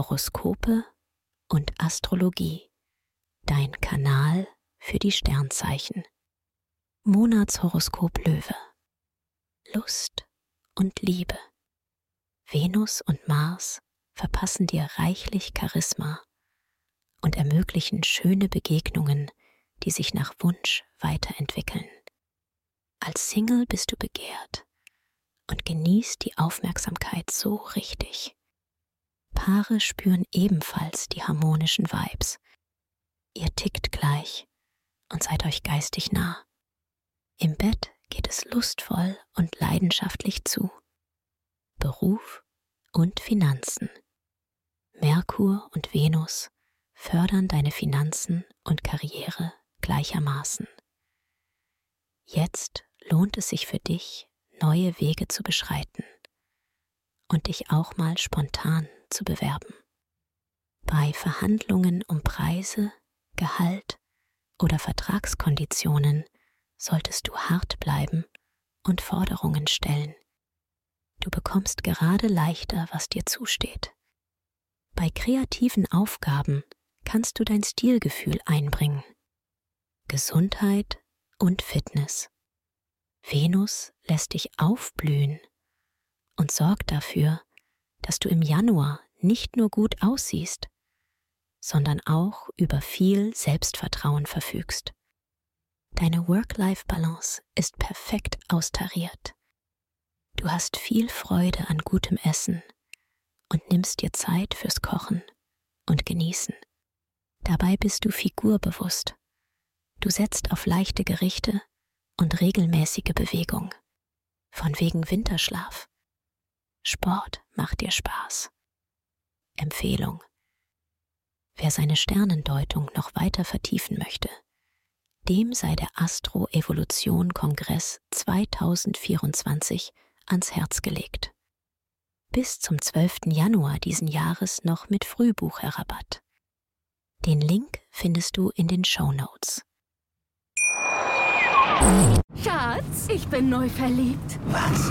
Horoskope und Astrologie. Dein Kanal für die Sternzeichen. Monatshoroskop Löwe. Lust und Liebe. Venus und Mars verpassen dir reichlich Charisma und ermöglichen schöne Begegnungen, die sich nach Wunsch weiterentwickeln. Als Single bist du begehrt und genießt die Aufmerksamkeit so richtig. Paare spüren ebenfalls die harmonischen Vibes. Ihr tickt gleich und seid euch geistig nah. Im Bett geht es lustvoll und leidenschaftlich zu. Beruf und Finanzen. Merkur und Venus fördern deine Finanzen und Karriere gleichermaßen. Jetzt lohnt es sich für dich, neue Wege zu beschreiten und dich auch mal spontan zu bewerben. Bei Verhandlungen um Preise, Gehalt oder Vertragskonditionen solltest du hart bleiben und Forderungen stellen. Du bekommst gerade leichter, was dir zusteht. Bei kreativen Aufgaben kannst du dein Stilgefühl einbringen. Gesundheit und Fitness. Venus lässt dich aufblühen und sorgt dafür, dass du im Januar nicht nur gut aussiehst, sondern auch über viel Selbstvertrauen verfügst. Deine Work-Life-Balance ist perfekt austariert. Du hast viel Freude an gutem Essen und nimmst dir Zeit fürs Kochen und Genießen. Dabei bist du figurbewusst. Du setzt auf leichte Gerichte und regelmäßige Bewegung. Von wegen Winterschlaf. Sport macht dir Spaß. Empfehlung. Wer seine Sternendeutung noch weiter vertiefen möchte, dem sei der Astro-Evolution-Kongress 2024 ans Herz gelegt. Bis zum 12. Januar diesen Jahres noch mit Frühbucherrabatt. Den Link findest du in den Show Notes. Schatz, ich bin neu verliebt. Was?